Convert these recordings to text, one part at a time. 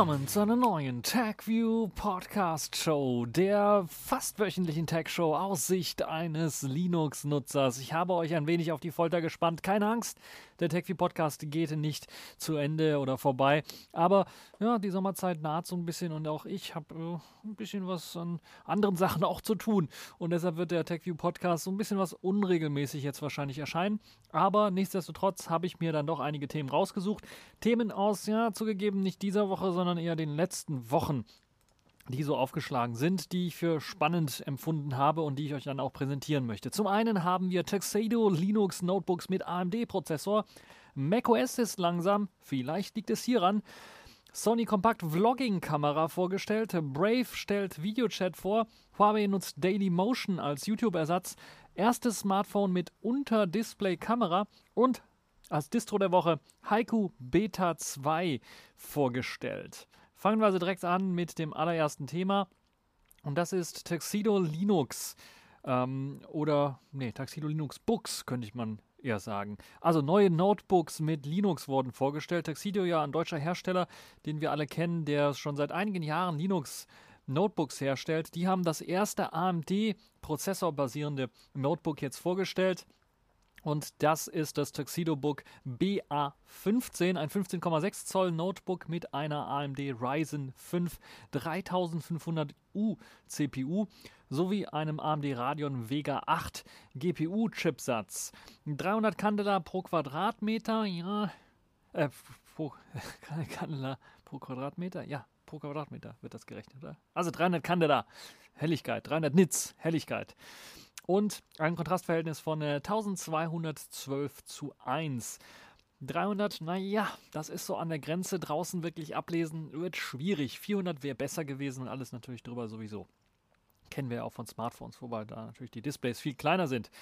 Willkommen zu einer neuen TagView Podcast Show, der fast wöchentlichen Tag Show aus Sicht eines Linux-Nutzers. Ich habe euch ein wenig auf die Folter gespannt. Keine Angst, der TagView Podcast geht nicht zu Ende oder vorbei. Aber ja, die Sommerzeit naht so ein bisschen und auch ich habe äh, ein bisschen was an anderen Sachen auch zu tun. Und deshalb wird der TagView Podcast so ein bisschen was unregelmäßig jetzt wahrscheinlich erscheinen. Aber nichtsdestotrotz habe ich mir dann doch einige Themen rausgesucht. Themen aus, ja, zugegeben nicht dieser Woche, sondern eher den letzten Wochen die so aufgeschlagen sind, die ich für spannend empfunden habe und die ich euch dann auch präsentieren möchte. Zum einen haben wir Tuxedo Linux Notebooks mit AMD-Prozessor. macOS ist langsam, vielleicht liegt es hieran. Sony Compact Vlogging Kamera vorgestellt. Brave stellt Videochat vor. Huawei nutzt Daily Motion als YouTube-Ersatz. Erstes Smartphone mit Unter-Display-Kamera und als Distro der Woche Haiku Beta 2 vorgestellt. Fangen wir also direkt an mit dem allerersten Thema. Und das ist Tuxedo Linux. Ähm, oder, nee, Tuxedo Linux Books könnte ich man eher sagen. Also neue Notebooks mit Linux wurden vorgestellt. Tuxedo ja ein deutscher Hersteller, den wir alle kennen, der schon seit einigen Jahren Linux Notebooks herstellt. Die haben das erste AMD prozessorbasierende Notebook jetzt vorgestellt. Und das ist das Tuxedo Book BA15, ein 15,6 Zoll Notebook mit einer AMD Ryzen 5 3500U CPU sowie einem AMD Radeon Vega 8 GPU Chipsatz. 300 Candela pro Quadratmeter, ja, äh, pro Candela pro Quadratmeter, ja, pro Quadratmeter wird das gerechnet, oder? Also 300 Candela Helligkeit, 300 Nits Helligkeit und ein Kontrastverhältnis von äh, 1212 zu 1. 300, naja, das ist so an der Grenze. Draußen wirklich ablesen wird schwierig. 400 wäre besser gewesen und alles natürlich drüber sowieso. Kennen wir ja auch von Smartphones, wobei da natürlich die Displays viel kleiner sind.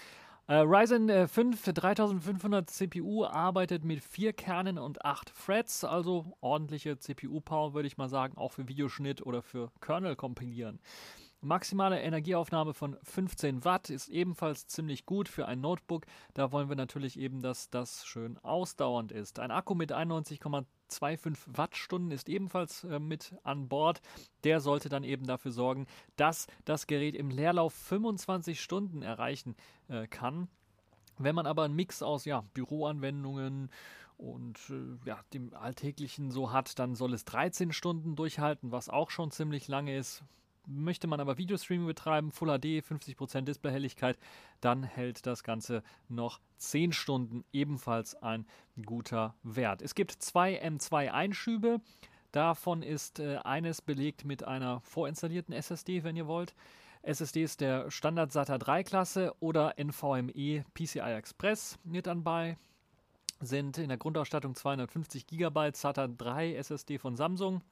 Äh, Ryzen äh, 5 3500 CPU arbeitet mit 4 Kernen und 8 Threads, also ordentliche CPU-Power, würde ich mal sagen, auch für Videoschnitt oder für Kernel kompilieren. Maximale Energieaufnahme von 15 Watt ist ebenfalls ziemlich gut für ein Notebook. Da wollen wir natürlich eben, dass das schön ausdauernd ist. Ein Akku mit 91,25 Wattstunden ist ebenfalls äh, mit an Bord. Der sollte dann eben dafür sorgen, dass das Gerät im Leerlauf 25 Stunden erreichen äh, kann. Wenn man aber einen Mix aus ja, Büroanwendungen und äh, ja, dem Alltäglichen so hat, dann soll es 13 Stunden durchhalten, was auch schon ziemlich lange ist. Möchte man aber Videostreaming betreiben, Full HD, 50% Displayhelligkeit, dann hält das Ganze noch 10 Stunden, ebenfalls ein guter Wert. Es gibt zwei M2-Einschübe. Davon ist äh, eines belegt mit einer vorinstallierten SSD, wenn ihr wollt. SSDs der Standard SATA 3 Klasse oder NVMe PCI Express mit anbei sind in der Grundausstattung 250 GB SATA 3 SSD von Samsung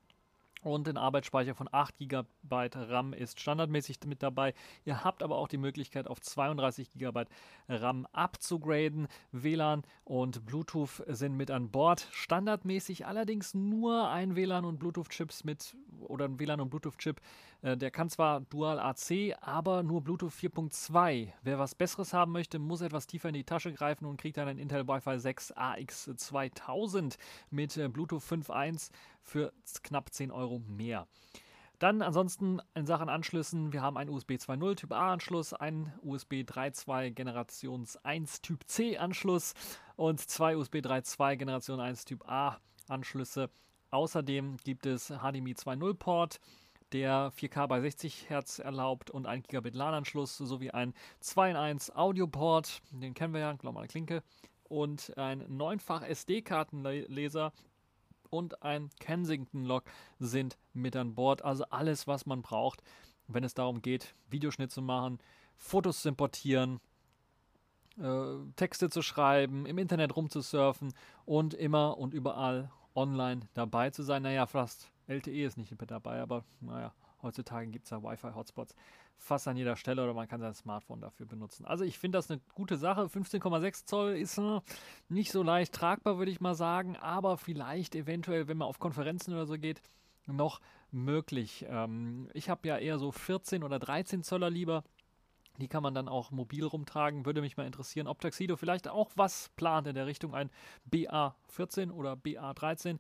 und ein Arbeitsspeicher von 8 GB RAM ist standardmäßig mit dabei. Ihr habt aber auch die Möglichkeit, auf 32 GB RAM abzugraden. WLAN und Bluetooth sind mit an Bord. Standardmäßig allerdings nur ein WLAN und Bluetooth-Chips mit oder ein WLAN und Bluetooth-Chip. Äh, der kann zwar Dual AC, aber nur Bluetooth 4.2. Wer was Besseres haben möchte, muss etwas tiefer in die Tasche greifen und kriegt dann ein Intel Wi-Fi 6 AX2000 mit äh, Bluetooth 5.1 für knapp 10 Euro mehr. Dann ansonsten in Sachen Anschlüssen, wir haben einen USB 2.0 Typ A Anschluss, einen USB 3.2 Generations 1 Typ C Anschluss und zwei USB 3.2 Generation 1 Typ A Anschlüsse. Außerdem gibt es HDMI 2.0 Port, der 4K bei 60 Hertz erlaubt und 1 Gigabit LAN-Anschluss sowie ein 2 in 1 Audio-Port, den kennen wir ja, glaube mal eine Klinke, und ein neunfach SD-Kartenleser und ein Kensington-Log sind mit an Bord. Also alles, was man braucht, wenn es darum geht, Videoschnitt zu machen, Fotos zu importieren, äh, Texte zu schreiben, im Internet rumzusurfen und immer und überall online dabei zu sein. Naja, fast LTE ist nicht mit dabei, aber naja, heutzutage gibt es ja Wi-Fi-Hotspots fast an jeder Stelle oder man kann sein Smartphone dafür benutzen. Also ich finde das eine gute Sache. 15,6 Zoll ist äh, nicht so leicht tragbar, würde ich mal sagen, aber vielleicht eventuell, wenn man auf Konferenzen oder so geht, noch möglich. Ähm, ich habe ja eher so 14 oder 13 Zöller lieber. Die kann man dann auch mobil rumtragen. Würde mich mal interessieren, ob Taxido vielleicht auch was plant in der Richtung ein BA14 oder BA13.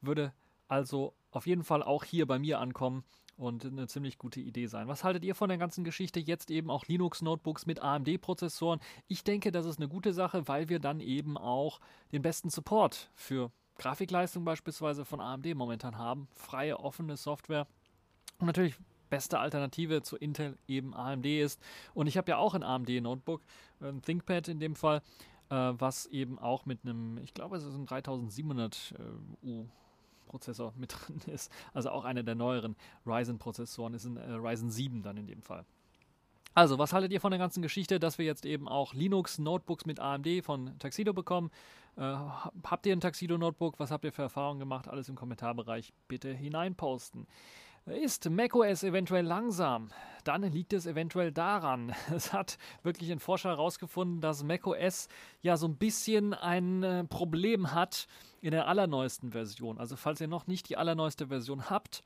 Würde Also auf jeden Fall auch hier bei mir ankommen und eine ziemlich gute Idee sein. Was haltet ihr von der ganzen Geschichte? Jetzt eben auch Linux-Notebooks mit AMD-Prozessoren. Ich denke, das ist eine gute Sache, weil wir dann eben auch den besten Support für Grafikleistung beispielsweise von AMD momentan haben. Freie, offene Software. Und natürlich beste Alternative zu Intel eben AMD ist. Und ich habe ja auch ein AMD-Notebook, ein ThinkPad in dem Fall, äh, was eben auch mit einem, ich glaube, es ist ein 3700 äh, U Prozessor mit drin ist. Also auch einer der neueren Ryzen-Prozessoren ist ein äh, Ryzen 7 dann in dem Fall. Also, was haltet ihr von der ganzen Geschichte, dass wir jetzt eben auch Linux-Notebooks mit AMD von Tuxedo bekommen? Äh, habt ihr ein Tuxedo-Notebook? Was habt ihr für Erfahrungen gemacht? Alles im Kommentarbereich bitte hineinposten. Ist macOS eventuell langsam? Dann liegt es eventuell daran. Es hat wirklich ein Forscher herausgefunden, dass macOS ja so ein bisschen ein äh, Problem hat in der allerneuesten Version. Also falls ihr noch nicht die allerneueste Version habt,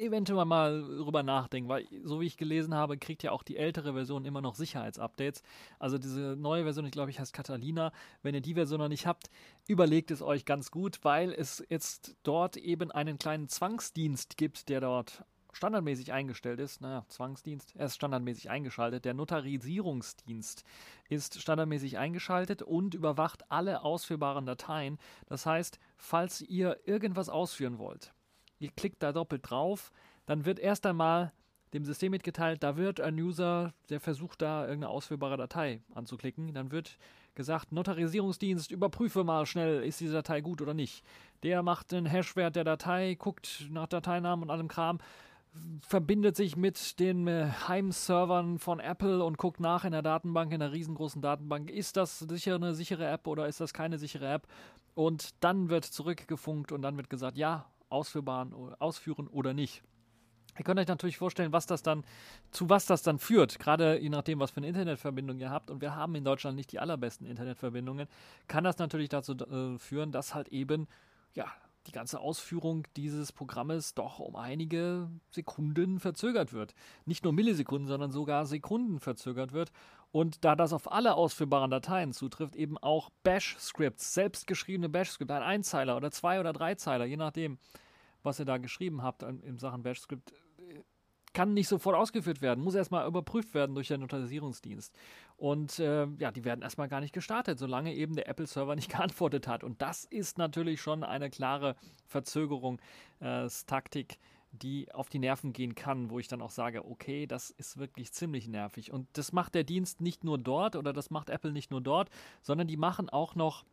eventuell mal drüber nachdenken, weil so wie ich gelesen habe, kriegt ja auch die ältere Version immer noch Sicherheitsupdates. Also diese neue Version, ich glaube, ich heißt Catalina. Wenn ihr die Version noch nicht habt, überlegt es euch ganz gut, weil es jetzt dort eben einen kleinen Zwangsdienst gibt, der dort standardmäßig eingestellt ist. Naja, Zwangsdienst, er ist standardmäßig eingeschaltet. Der Notarisierungsdienst ist standardmäßig eingeschaltet und überwacht alle ausführbaren Dateien. Das heißt, falls ihr irgendwas ausführen wollt, ihr klickt da doppelt drauf, dann wird erst einmal dem System mitgeteilt, da wird ein User, der versucht da irgendeine ausführbare Datei anzuklicken, dann wird gesagt, Notarisierungsdienst, überprüfe mal schnell, ist diese Datei gut oder nicht. Der macht den Hashwert der Datei, guckt nach Dateinamen und allem Kram, verbindet sich mit den äh, Heimservern von Apple und guckt nach in der Datenbank, in der riesengroßen Datenbank, ist das sicher eine sichere App oder ist das keine sichere App? Und dann wird zurückgefunkt und dann wird gesagt, ja, ausführen oder nicht. Ihr könnt euch natürlich vorstellen, was das dann, zu was das dann führt, gerade je nachdem, was für eine Internetverbindung ihr habt. Und wir haben in Deutschland nicht die allerbesten Internetverbindungen, kann das natürlich dazu äh, führen, dass halt eben, ja, die ganze Ausführung dieses Programmes doch um einige Sekunden verzögert wird. Nicht nur Millisekunden, sondern sogar Sekunden verzögert wird. Und da das auf alle ausführbaren Dateien zutrifft, eben auch Bash-Scripts, selbstgeschriebene Bash-Scripts, ein Einzeiler oder zwei oder drei Zeiler, je nachdem, was ihr da geschrieben habt in Sachen Bash-Script, kann nicht sofort ausgeführt werden, muss erstmal überprüft werden durch den Notarisierungsdienst. Und äh, ja, die werden erstmal gar nicht gestartet, solange eben der Apple-Server nicht geantwortet hat. Und das ist natürlich schon eine klare Verzögerungstaktik, äh, die auf die Nerven gehen kann, wo ich dann auch sage, okay, das ist wirklich ziemlich nervig. Und das macht der Dienst nicht nur dort oder das macht Apple nicht nur dort, sondern die machen auch noch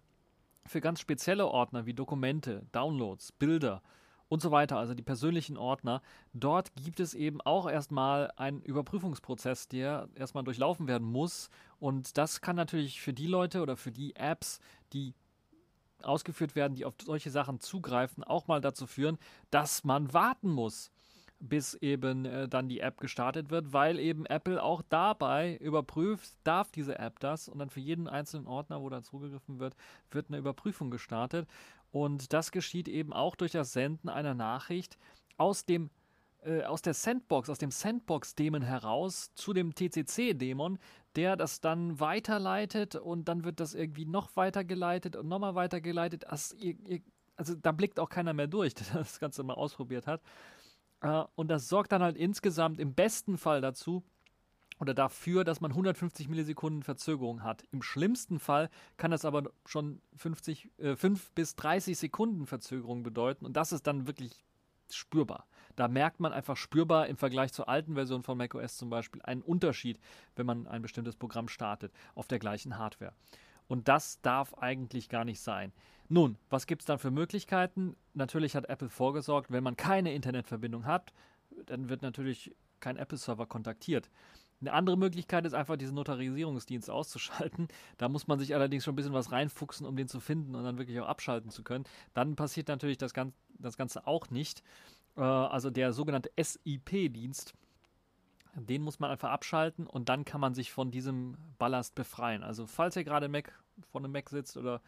für ganz spezielle Ordner wie Dokumente, Downloads, Bilder und so weiter, also die persönlichen Ordner. Dort gibt es eben auch erstmal einen Überprüfungsprozess, der erstmal durchlaufen werden muss. Und das kann natürlich für die Leute oder für die Apps, die ausgeführt werden, die auf solche Sachen zugreifen, auch mal dazu führen, dass man warten muss bis eben äh, dann die App gestartet wird, weil eben Apple auch dabei überprüft, darf diese App das? Und dann für jeden einzelnen Ordner, wo da zugegriffen wird, wird eine Überprüfung gestartet. Und das geschieht eben auch durch das Senden einer Nachricht aus dem äh, aus der Sandbox, aus dem Sandbox-Dämon heraus zu dem TCC-Dämon, der das dann weiterleitet und dann wird das irgendwie noch weitergeleitet und nochmal weitergeleitet. Also, ihr, ihr, also da blickt auch keiner mehr durch, der das Ganze mal ausprobiert hat. Äh, und das sorgt dann halt insgesamt im besten Fall dazu, oder dafür, dass man 150 Millisekunden Verzögerung hat. Im schlimmsten Fall kann das aber schon 50, äh, 5 bis 30 Sekunden Verzögerung bedeuten und das ist dann wirklich spürbar. Da merkt man einfach spürbar im Vergleich zur alten Version von macOS zum Beispiel einen Unterschied, wenn man ein bestimmtes Programm startet auf der gleichen Hardware. Und das darf eigentlich gar nicht sein. Nun, was gibt es dann für Möglichkeiten? Natürlich hat Apple vorgesorgt, wenn man keine Internetverbindung hat, dann wird natürlich kein Apple-Server kontaktiert. Eine andere Möglichkeit ist einfach, diesen Notarisierungsdienst auszuschalten. Da muss man sich allerdings schon ein bisschen was reinfuchsen, um den zu finden und dann wirklich auch abschalten zu können. Dann passiert natürlich das, Gan das Ganze auch nicht. Äh, also der sogenannte SIP-Dienst, den muss man einfach abschalten und dann kann man sich von diesem Ballast befreien. Also falls ihr gerade Mac vor einem Mac sitzt oder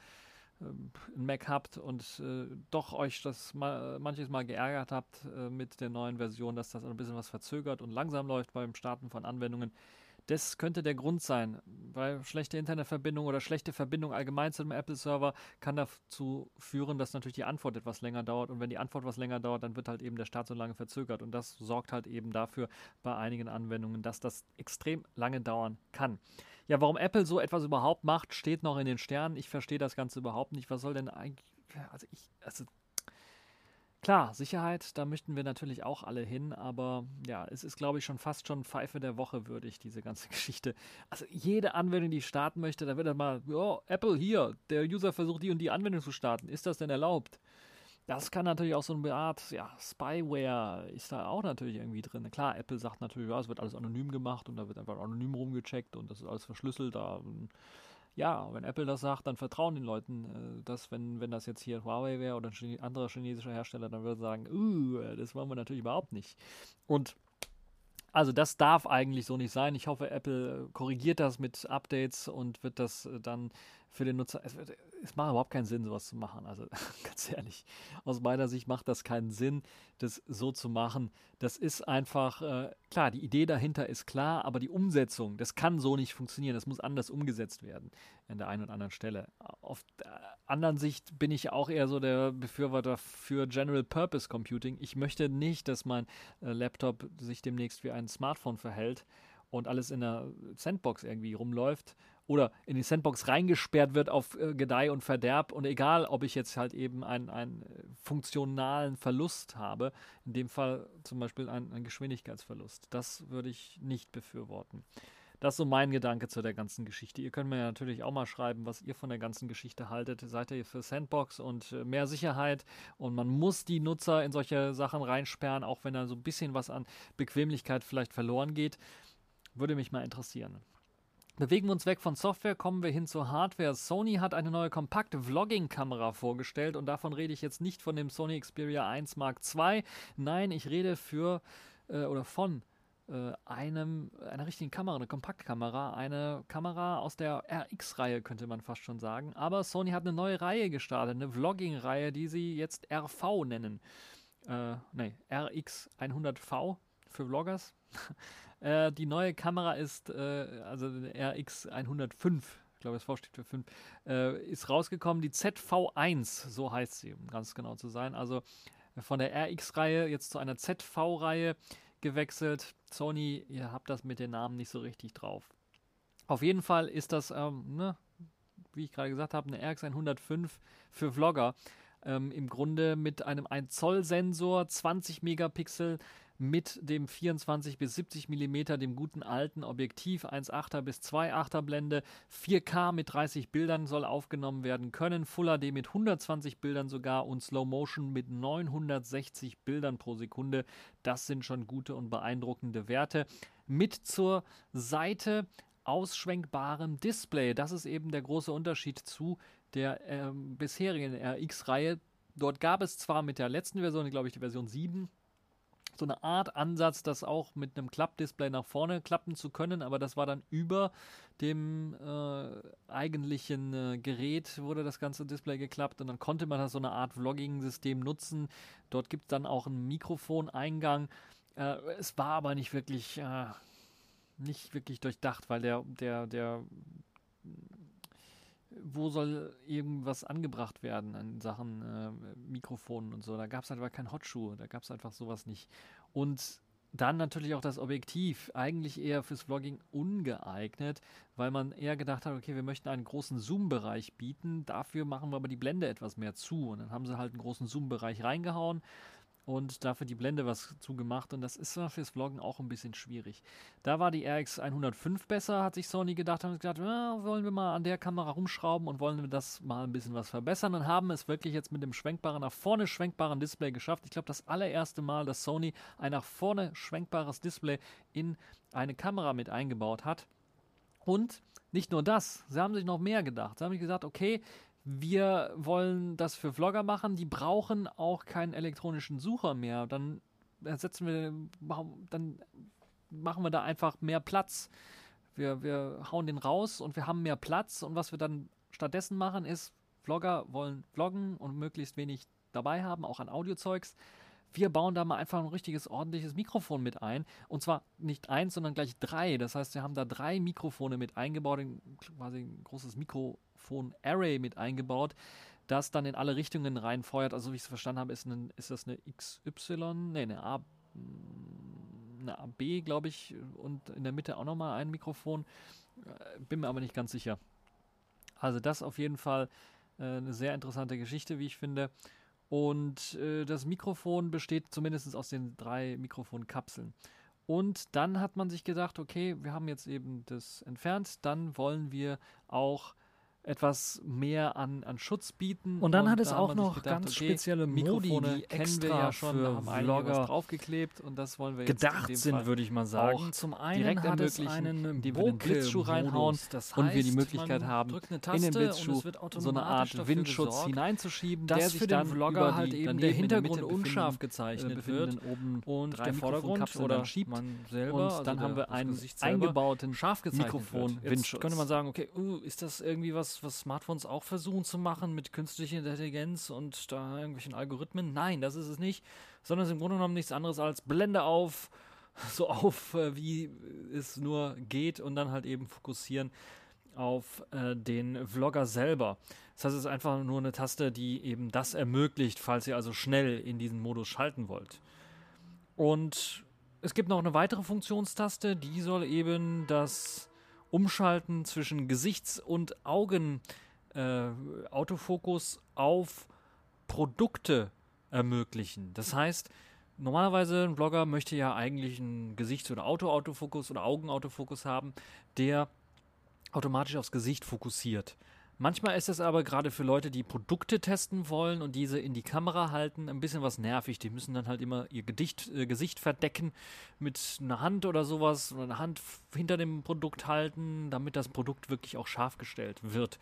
ähm, ein Mac habt und äh, doch euch das mal, manches Mal geärgert habt äh, mit der neuen Version, dass das ein bisschen was verzögert und langsam läuft beim Starten von Anwendungen, Das könnte der Grund sein, weil schlechte Internetverbindung oder schlechte Verbindung allgemein zu dem Apple-Server kann dazu führen, dass natürlich die Antwort etwas länger dauert. Und wenn die Antwort was länger dauert, dann wird halt eben der Start so lange verzögert. Und das sorgt halt eben dafür bei einigen Anwendungen, dass das extrem lange dauern kann. Ja, warum Apple so etwas überhaupt macht, steht noch in den Sternen. Ich verstehe das Ganze überhaupt nicht. Was soll denn eigentlich. Also ich, also Klar, Sicherheit, da möchten wir natürlich auch alle hin, aber ja, es ist, glaube ich, schon fast schon Pfeife der Woche würdig, diese ganze Geschichte. Also jede Anwendung, die ich starten möchte, da wird dann mal, oh, Apple hier, der User versucht die und die Anwendung zu starten. Ist das denn erlaubt? Das kann natürlich auch so eine Art, ja, Spyware ist da auch natürlich irgendwie drin. Klar, Apple sagt natürlich, ja, es wird alles anonym gemacht und da wird einfach anonym rumgecheckt und das ist alles verschlüsselt. Da ja, wenn Apple das sagt, dann vertrauen den Leuten äh, dass, wenn, wenn das jetzt hier Huawei wäre oder ein anderer chinesischer Hersteller, dann würden sie sagen, uh, das wollen wir natürlich überhaupt nicht. Und also das darf eigentlich so nicht sein. Ich hoffe, Apple korrigiert das mit Updates und wird das äh, dann für den Nutzer. Es, es macht überhaupt keinen Sinn, sowas zu machen. Also ganz ehrlich, aus meiner Sicht macht das keinen Sinn, das so zu machen. Das ist einfach, äh, klar, die Idee dahinter ist klar, aber die Umsetzung, das kann so nicht funktionieren. Das muss anders umgesetzt werden an der einen oder anderen Stelle. Auf der anderen Sicht bin ich auch eher so der Befürworter für General Purpose Computing. Ich möchte nicht, dass mein äh, Laptop sich demnächst wie ein Smartphone verhält und alles in der Sandbox irgendwie rumläuft oder in die Sandbox reingesperrt wird auf äh, Gedeih und Verderb und egal, ob ich jetzt halt eben einen, einen äh, funktionalen Verlust habe, in dem Fall zum Beispiel einen, einen Geschwindigkeitsverlust, das würde ich nicht befürworten. Das ist so mein Gedanke zu der ganzen Geschichte. Ihr könnt mir natürlich auch mal schreiben, was ihr von der ganzen Geschichte haltet. Seid ihr für Sandbox und äh, mehr Sicherheit? Und man muss die Nutzer in solche Sachen reinsperren, auch wenn da so ein bisschen was an Bequemlichkeit vielleicht verloren geht. Würde mich mal interessieren. Bewegen wir uns weg von Software, kommen wir hin zur Hardware. Sony hat eine neue kompakte Vlogging-Kamera vorgestellt und davon rede ich jetzt nicht von dem Sony Xperia 1 Mark II. Nein, ich rede für äh, oder von äh, einem, einer richtigen Kamera, eine Kompaktkamera, eine Kamera aus der RX-Reihe, könnte man fast schon sagen. Aber Sony hat eine neue Reihe gestartet, eine Vlogging-Reihe, die sie jetzt RV nennen. Äh, nee, RX 100V für Vloggers. äh, die neue Kamera ist, äh, also RX 105, ich glaube, das V steht für 5, äh, ist rausgekommen. Die ZV1, so heißt sie, um ganz genau zu sein. Also von der RX-Reihe jetzt zu einer ZV-Reihe gewechselt. Sony, ihr habt das mit den Namen nicht so richtig drauf. Auf jeden Fall ist das, ähm, ne, wie ich gerade gesagt habe, eine RX 105 für Vlogger. Ähm, Im Grunde mit einem 1 Zoll Sensor, 20 Megapixel, mit dem 24 bis 70 mm, dem guten alten Objektiv 1,8er bis 2,8er Blende. 4K mit 30 Bildern soll aufgenommen werden können, Full HD mit 120 Bildern sogar und Slow Motion mit 960 Bildern pro Sekunde. Das sind schon gute und beeindruckende Werte. Mit zur Seite ausschwenkbarem Display. Das ist eben der große Unterschied zu der äh, bisherigen RX-Reihe. Dort gab es zwar mit der letzten Version, glaube ich, die Version 7, so eine Art Ansatz, das auch mit einem Klappdisplay nach vorne klappen zu können, aber das war dann über dem äh, eigentlichen äh, Gerät wurde das ganze Display geklappt und dann konnte man das so eine Art Vlogging-System nutzen. Dort gibt es dann auch einen Mikrofoneingang. Äh, es war aber nicht wirklich, äh, nicht wirklich durchdacht, weil der, der, der wo soll irgendwas angebracht werden in Sachen äh, Mikrofonen und so. Da gab es einfach keinen Hotschuh, da gab es einfach sowas nicht. Und dann natürlich auch das Objektiv, eigentlich eher fürs Vlogging ungeeignet, weil man eher gedacht hat, okay, wir möchten einen großen Zoom-Bereich bieten, dafür machen wir aber die Blende etwas mehr zu. Und dann haben sie halt einen großen Zoom-Bereich reingehauen und dafür die Blende was zugemacht und das ist fürs Vloggen auch ein bisschen schwierig. Da war die RX 105 besser, hat sich Sony gedacht, haben gesagt, ja, wollen wir mal an der Kamera rumschrauben und wollen wir das mal ein bisschen was verbessern und haben es wirklich jetzt mit dem schwenkbaren, nach vorne schwenkbaren Display geschafft. Ich glaube, das allererste Mal, dass Sony ein nach vorne schwenkbares Display in eine Kamera mit eingebaut hat. Und nicht nur das, sie haben sich noch mehr gedacht. Sie haben gesagt, okay, wir wollen das für Vlogger machen, die brauchen auch keinen elektronischen Sucher mehr. Dann ersetzen wir, dann machen wir da einfach mehr Platz. Wir, wir hauen den raus und wir haben mehr Platz und was wir dann stattdessen machen ist, Vlogger wollen vloggen und möglichst wenig dabei haben, auch an Audiozeugs. wir bauen da mal einfach ein richtiges, ordentliches Mikrofon mit ein. Und zwar nicht eins, sondern gleich drei. Das heißt, wir haben da drei Mikrofone mit eingebaut, quasi ein großes Mikrofon-Array mit eingebaut, das dann in alle Richtungen reinfeuert. Also, wie ich es verstanden habe, ist, ein, ist das eine XY, nee, eine A, eine AB, glaube ich, und in der Mitte auch nochmal ein Mikrofon. Äh, bin mir aber nicht ganz sicher. Also das auf jeden Fall äh, eine sehr interessante Geschichte, wie ich finde. Und äh, das Mikrofon besteht zumindest aus den drei Mikrofonkapseln. Und dann hat man sich gedacht, okay, wir haben jetzt eben das entfernt, dann wollen wir auch etwas mehr an, an Schutz bieten. Und dann und hat es auch noch gedacht, ganz okay, spezielle Mikrofone, Modi, die wir ja schon, für Vlogger draufgeklebt und das wollen wir jetzt gedacht sind, würde ich mal sagen. Zum einen direkt hat es einen die wir den Blitzschuh reinhauen das heißt, und wir die Möglichkeit haben, in den Blitzschuh so eine Art Windschutz gesorgt, hineinzuschieben, dass der sich für den Vlogger halt eben der Hintergrund unscharf gezeichnet wird und der Vordergrund oder schiebt man selber. Und dann haben wir einen eingebauten Mikrofon-Windschutz. Könnte man sagen, okay, uh, ist das irgendwie was was, Smartphones auch versuchen zu machen mit künstlicher Intelligenz und da irgendwelchen Algorithmen. Nein, das ist es nicht, sondern es ist im Grunde genommen nichts anderes als Blende auf, so auf, äh, wie es nur geht und dann halt eben fokussieren auf äh, den Vlogger selber. Das heißt, es ist einfach nur eine Taste, die eben das ermöglicht, falls ihr also schnell in diesen Modus schalten wollt. Und es gibt noch eine weitere Funktionstaste, die soll eben das Umschalten zwischen Gesichts- und Augen-Autofokus äh, auf Produkte ermöglichen. Das heißt, normalerweise ein Blogger möchte ja eigentlich einen Gesichts- oder Auto-Autofokus oder Augen-Autofokus haben, der automatisch aufs Gesicht fokussiert. Manchmal ist es aber gerade für Leute, die Produkte testen wollen und diese in die Kamera halten, ein bisschen was nervig. Die müssen dann halt immer ihr Gedicht, äh, Gesicht verdecken mit einer Hand oder sowas oder eine Hand hinter dem Produkt halten, damit das Produkt wirklich auch scharf gestellt wird.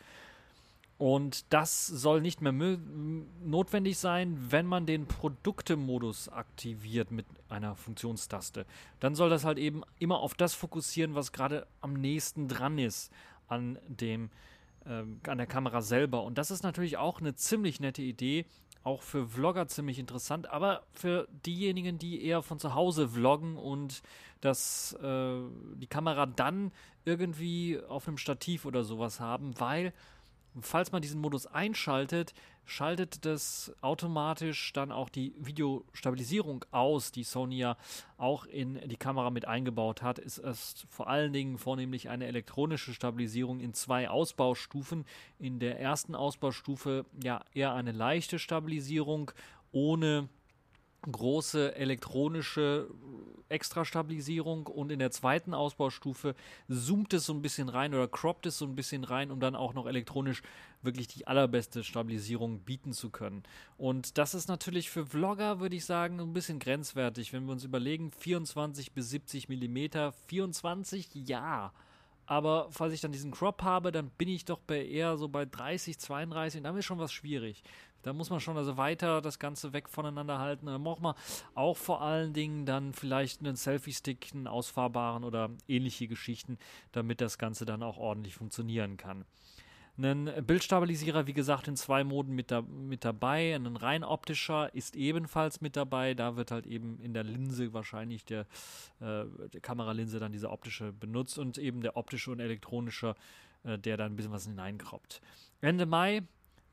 Und das soll nicht mehr notwendig sein, wenn man den Produkte-Modus aktiviert mit einer Funktionstaste. Dann soll das halt eben immer auf das fokussieren, was gerade am nächsten dran ist an dem ähm, an der Kamera selber. Und das ist natürlich auch eine ziemlich nette Idee, auch für Vlogger ziemlich interessant, aber für diejenigen, die eher von zu Hause vloggen und das, äh, die Kamera dann irgendwie auf einem Stativ oder sowas haben, weil falls man diesen Modus einschaltet, schaltet das automatisch dann auch die Videostabilisierung aus, die Sony ja auch in die Kamera mit eingebaut hat. Ist es vor allen Dingen vornehmlich eine elektronische Stabilisierung in zwei Ausbaustufen. In der ersten Ausbaustufe ja eher eine leichte Stabilisierung ohne große elektronische Extra-Stabilisierung und in der zweiten Ausbaustufe zoomt es so ein bisschen rein oder croppt es so ein bisschen rein, um dann auch noch elektronisch wirklich die allerbeste Stabilisierung bieten zu können. Und das ist natürlich für Vlogger, würde ich sagen, ein bisschen grenzwertig, wenn wir uns überlegen, 24 bis 70 Millimeter, 24, ja. Aber falls ich dann diesen Crop habe, dann bin ich doch bei eher so bei 30, 32 und dann ist schon was schwierig. Da muss man schon also weiter das Ganze weg voneinander halten. Dann braucht man auch vor allen Dingen dann vielleicht einen Selfie-Stick, einen ausfahrbaren oder ähnliche Geschichten, damit das Ganze dann auch ordentlich funktionieren kann. Ein Bildstabilisierer, wie gesagt, in zwei Moden mit, da, mit dabei. Ein rein optischer ist ebenfalls mit dabei. Da wird halt eben in der Linse wahrscheinlich der, äh, der Kameralinse dann diese optische benutzt und eben der optische und elektronische, äh, der dann ein bisschen was hineinkroppt. Ende Mai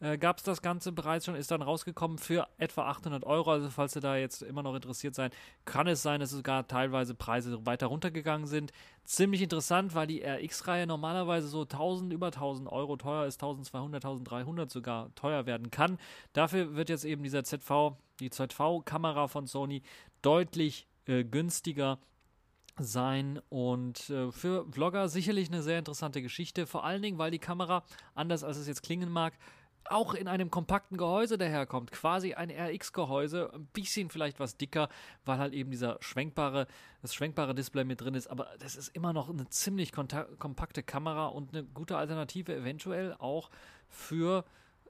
äh, gab es das Ganze bereits schon, ist dann rausgekommen für etwa 800 Euro. Also falls ihr da jetzt immer noch interessiert seid, kann es sein, dass sogar teilweise Preise weiter runtergegangen sind. Ziemlich interessant, weil die RX-Reihe normalerweise so 1000, über 1000 Euro teuer ist, 1200, 1300 sogar teuer werden kann. Dafür wird jetzt eben dieser ZV, die ZV-Kamera von Sony deutlich äh, günstiger sein und äh, für Vlogger sicherlich eine sehr interessante Geschichte, vor allen Dingen, weil die Kamera, anders als es jetzt klingen mag, auch in einem kompakten Gehäuse daherkommt. Quasi ein RX-Gehäuse, ein bisschen vielleicht was dicker, weil halt eben dieser schwenkbare, das schwenkbare Display mit drin ist. Aber das ist immer noch eine ziemlich kompakte Kamera und eine gute Alternative eventuell auch für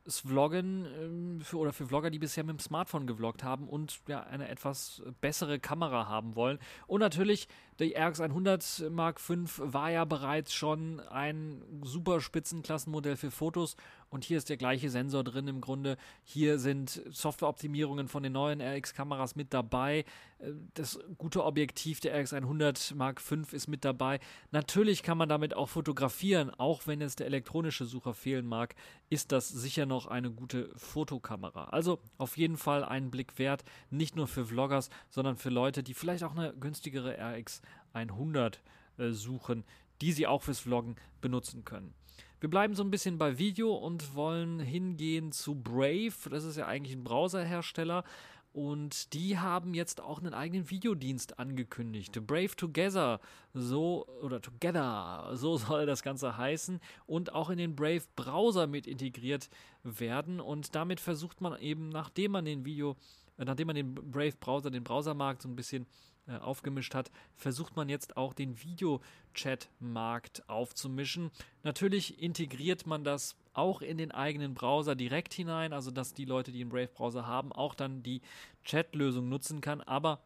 das Vloggen ähm, für, oder für Vlogger, die bisher mit dem Smartphone gevloggt haben und ja eine etwas bessere Kamera haben wollen. Und natürlich Der RX 100 Mark V war ja bereits schon ein super Spitzenklassenmodell für Fotos und hier ist der gleiche Sensor drin im Grunde. Hier sind Softwareoptimierungen von den neuen RX-Kameras mit dabei. Äh, das gute Objektiv der RX 100 Mark V ist mit dabei. Natürlich kann man damit auch fotografieren, auch wenn jetzt der elektronische Sucher fehlen mag, ist das sicher noch eine gute Fotokamera. Also auf jeden Fall einen Blick wert, nicht nur für Vloggers, sondern für Leute, die vielleicht auch eine günstigere RX 100 äh, suchen, die sie auch fürs Vloggen benutzen können. Wir bleiben so ein bisschen bei Video und wollen hingehen zu Brave. Das ist ja eigentlich ein Browserhersteller. Und die haben jetzt auch einen eigenen Videodienst angekündigt. Brave Together, so oder Together, so soll das Ganze heißen und auch in den Brave Browser mit integriert werden. Und damit versucht man eben, nachdem man den Video, äh, nachdem man den Brave Browser, den Browsermarkt so ein bisschen äh, aufgemischt hat, versucht man jetzt auch den Videochat-Markt aufzumischen. Natürlich integriert man das auch in den eigenen Browser direkt hinein, also dass die Leute, die einen Brave-Browser haben, auch dann die Chat-Lösung nutzen kann, aber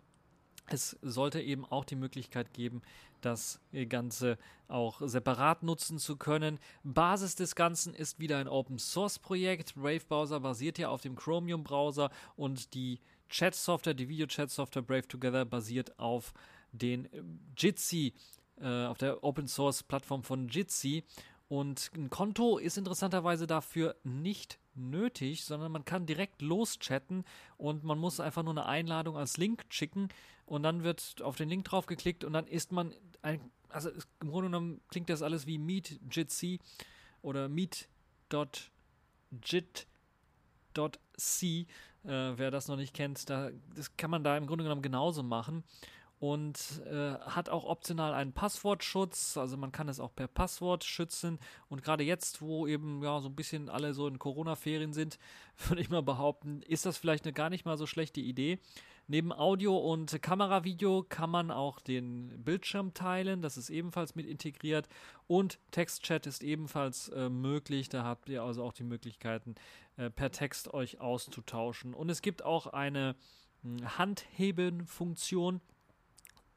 es sollte eben auch die Möglichkeit geben, das Ganze auch separat nutzen zu können. Basis des Ganzen ist wieder ein Open Source Projekt. Brave Browser basiert ja auf dem Chromium Browser und die Chat-Software, die Video-Chat-Software Brave Together basiert auf den äh, Jitsi, äh, auf der Open-Source-Plattform von Jitsi. Und ein Konto ist interessanterweise dafür nicht nötig, sondern man kann direkt loschatten und man muss einfach nur eine Einladung als Link schicken und dann wird auf den Link draufgeklickt und dann ist man ein, also im Grunde genommen klingt das alles wie Meet Jitsi oder meet.jit.c äh, wer das noch nicht kennt, da, das kann man da im Grunde genommen genauso machen. Und äh, hat auch optional einen Passwortschutz, also man kann es auch per Passwort schützen. Und gerade jetzt, wo eben ja so ein bisschen alle so in Corona-Ferien sind, würde ich mal behaupten, ist das vielleicht eine gar nicht mal so schlechte Idee. Neben Audio und Kameravideo kann man auch den Bildschirm teilen, das ist ebenfalls mit integriert. Und Textchat ist ebenfalls äh, möglich, da habt ihr also auch die Möglichkeiten äh, per Text euch auszutauschen. Und es gibt auch eine hm, Handheben-Funktion,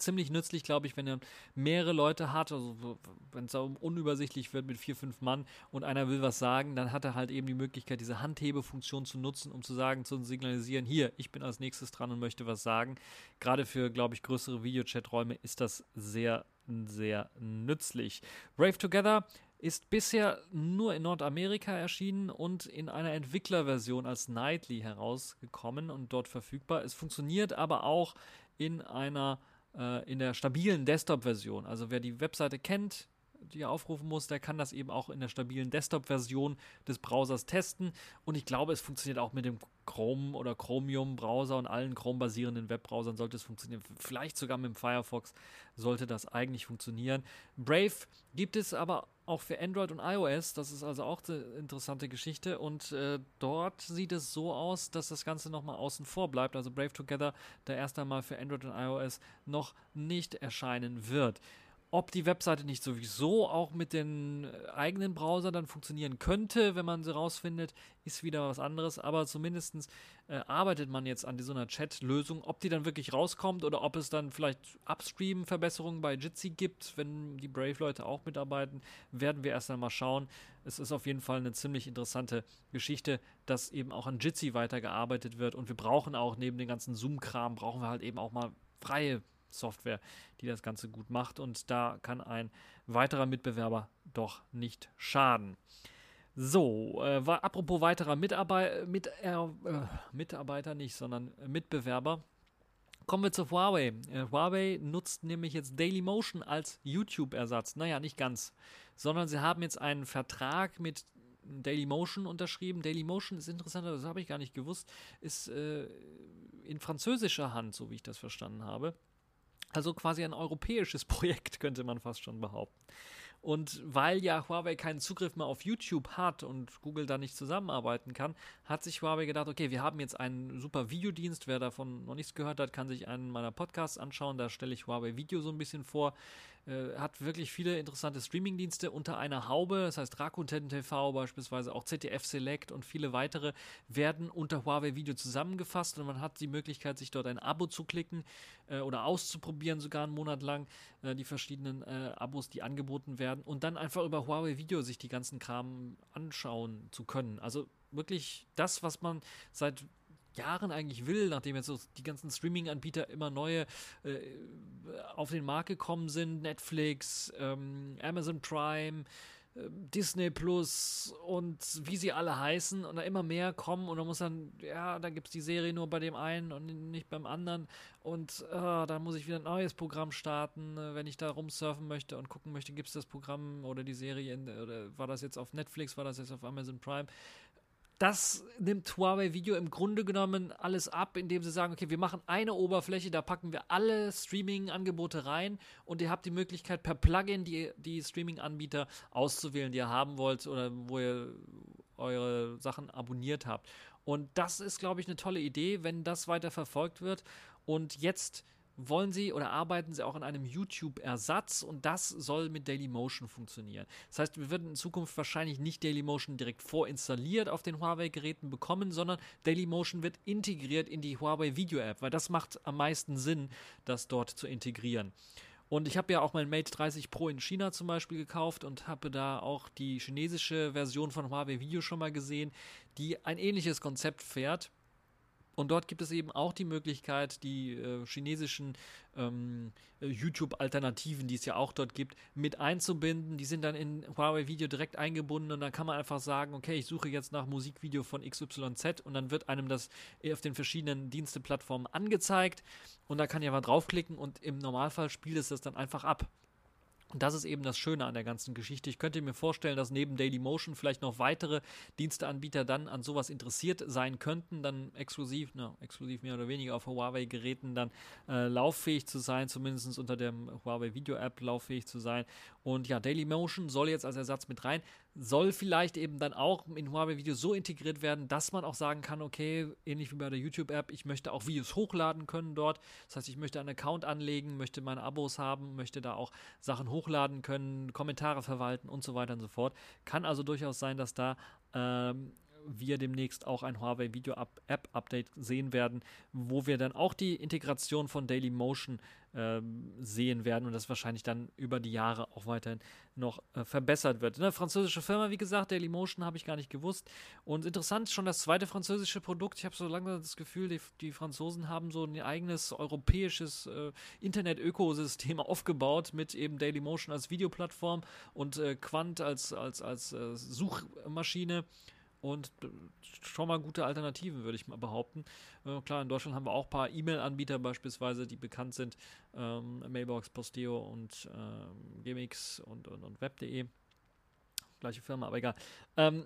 ziemlich nützlich, glaube ich, wenn er mehrere Leute hat, also wenn es unübersichtlich wird mit vier, fünf Mann und einer will was sagen, dann hat er halt eben die Möglichkeit, diese Handhebefunktion zu nutzen, um zu sagen, zu signalisieren, hier, ich bin als nächstes dran und möchte was sagen. Gerade für, glaube ich, größere Videochat-Räume ist das sehr, sehr nützlich. Brave Together ist bisher nur in Nordamerika erschienen und in einer Entwicklerversion als Nightly herausgekommen und dort verfügbar. Es funktioniert aber auch in einer äh, in der stabilen Desktop-Version. Also wer die Webseite kennt, die er aufrufen muss, der kann das eben auch in der stabilen Desktop-Version des Browsers testen. Und ich glaube, es funktioniert auch mit dem Chrome oder Chromium-Browser und allen Chrome-basierenden Webbrowsern sollte es funktionieren. Vielleicht sogar mit dem Firefox sollte das eigentlich funktionieren. Brave gibt es aber auch für Android und iOS. Das ist also auch eine interessante Geschichte. Und äh, dort sieht es so aus, dass das Ganze nochmal außen vor bleibt. Also Brave Together, der erst einmal für Android und iOS noch nicht erscheinen wird. Ob die Webseite nicht sowieso auch mit den äh, eigenen Browser dann funktionieren könnte, wenn man sie rausfindet, ist wieder was anderes. Aber zumindest äh, arbeitet man jetzt an so einer Chat-Lösung. Ob die dann wirklich rauskommt oder ob es dann vielleicht Upstream-Verbesserungen bei Jitsi gibt, wenn die Brave-Leute auch mitarbeiten, werden wir erst einmal schauen. Es ist auf jeden Fall eine ziemlich interessante Geschichte, dass eben auch an Jitsi weitergearbeitet wird. Und wir brauchen auch neben dem ganzen Zoom-Kram, brauchen wir halt eben auch mal freie Software, die das Ganze gut macht. Und da kann ein weiterer Mitbewerber doch nicht schaden. So, äh, apropos weiterer Mitarbeit mit, äh, Mitarbeiter nicht, sondern Mitbewerber. Kommen wir zu Huawei. Äh, Huawei nutzt nämlich jetzt Dailymotion als YouTube-Ersatz. Naja, nicht ganz, sondern sie haben jetzt einen Vertrag mit Dailymotion unterschrieben. Dailymotion ist interessant, das habe ich gar nicht gewusst, ist äh, in französischer Hand, so wie ich das verstanden habe. Also quasi ein europäisches Projekt, könnte man fast schon behaupten. Und weil ja Huawei keinen Zugriff mehr auf YouTube hat und Google da nicht zusammenarbeiten kann, hat sich Huawei gedacht, okay, wir haben jetzt einen super Videodienst. Wer davon noch nichts gehört hat, kann sich einen meiner Podcasts anschauen. Da stelle ich Huawei Video so ein bisschen vor. Äh, hat wirklich viele interessante Streamingdienste unter einer Haube. Das heißt, Rakuten TV beispielsweise, auch ZDF Select und viele weitere werden unter Huawei Video zusammengefasst und man hat die Möglichkeit, sich dort ein Abo zu klicken äh, oder auszuprobieren, sogar einen Monat lang äh, die verschiedenen äh, Abos, die angeboten werden und dann einfach über Huawei Video sich die ganzen Kram anschauen zu können. Also wirklich das, was man seit Jahren eigentlich will, nachdem jetzt so die ganzen Streaming-Anbieter immer neue äh, auf den Markt gekommen sind, Netflix, ähm, Amazon Prime, äh, Disney Plus und wie sie alle heißen und da immer mehr kommen und dann muss dann, ja, da gibt es die Serie nur bei dem einen und nicht beim anderen und äh, da muss ich wieder ein neues Programm starten, äh, wenn ich da rumsurfen möchte und gucken möchte, gibt es das Programm oder die Serie in, oder war das jetzt auf Netflix, war das jetzt auf Amazon Prime das nimmt Huawei Video im Grunde genommen alles ab, indem sie sagen, okay, wir machen eine Oberfläche, da packen wir alle Streaming-Angebote rein und ihr habt die Möglichkeit per Plugin die, die Streaming-Anbieter auszuwählen, die ihr haben wollt oder wo ihr eure Sachen abonniert habt. Und das ist, glaube ich, eine tolle Idee, wenn das weiter verfolgt wird. Und jetzt wollen sie oder arbeiten sie auch an einem YouTube-Ersatz und das soll mit Dailymotion funktionieren. Das heißt, wir werden in Zukunft wahrscheinlich nicht Dailymotion direkt vorinstalliert auf den Huawei-Geräten bekommen, sondern Dailymotion wird integriert in die Huawei Video-App, weil das macht am meisten Sinn, das dort zu integrieren. Und ich habe ja auch mein Mate 30 Pro in China zum Beispiel gekauft und habe da auch die chinesische Version von Huawei Video schon mal gesehen, die ein ähnliches Konzept fährt und dort gibt es eben auch die Möglichkeit, die äh, chinesischen ähm, äh, YouTube-Alternativen, die es ja auch dort gibt, mit einzubinden. Die sind dann in Huawei Video direkt eingebunden und dann kann man einfach sagen, okay, ich suche jetzt nach Musikvideo von XYZ und dann wird einem das auf den verschiedenen Diensteplattformen angezeigt und da kann ich einfach draufklicken und im Normalfall spielt es das dann einfach ab. Das ist eben das Schöne an der ganzen Geschichte. Ich könnte mir vorstellen, dass neben Dailymotion vielleicht noch weitere Diensteanbieter dann an sowas interessiert sein könnten, dann exklusiv, na, exklusiv mehr oder weniger auf Huawei-Geräten dann äh, lauffähig zu sein, zumindest unter der Huawei Video App lauffähig zu sein. Und ja, Dailymotion soll jetzt als Ersatz mit rein soll vielleicht eben dann auch in Huawei Video so integriert werden, dass man auch sagen kann, okay, ähnlich wie bei der YouTube App, ich möchte auch Videos hochladen können dort. Das heißt, ich möchte einen Account anlegen, möchte meine Abos haben, möchte da auch Sachen hochladen können, Kommentare verwalten und so weiter und so fort. Kann also durchaus sein, dass da ähm, wir demnächst auch ein Huawei Video App Update sehen werden, wo wir dann auch die Integration von Dailymotion ähm, sehen werden und das wahrscheinlich dann über die Jahre auch weiterhin noch äh, verbessert wird. Eine französische Firma, wie gesagt, Dailymotion habe ich gar nicht gewusst. Und interessant schon das zweite französische Produkt. Ich habe so lange das Gefühl, die, die, Franzosen haben so ein eigenes europäisches äh, Internet-Ökosystem aufgebaut mit eben Dailymotion als Videoplattform und äh, Quant als, als, als äh, Suchmaschine und schon mal gute Alternativen, würde ich mal behaupten. Äh, klar, in Deutschland haben wir auch ein paar E-Mail-Anbieter beispielsweise, die bekannt sind. Ähm, Mailbox, Posteo und ähm, Gmx und, und, und Web.de. Gleiche Firma, aber egal. Ähm,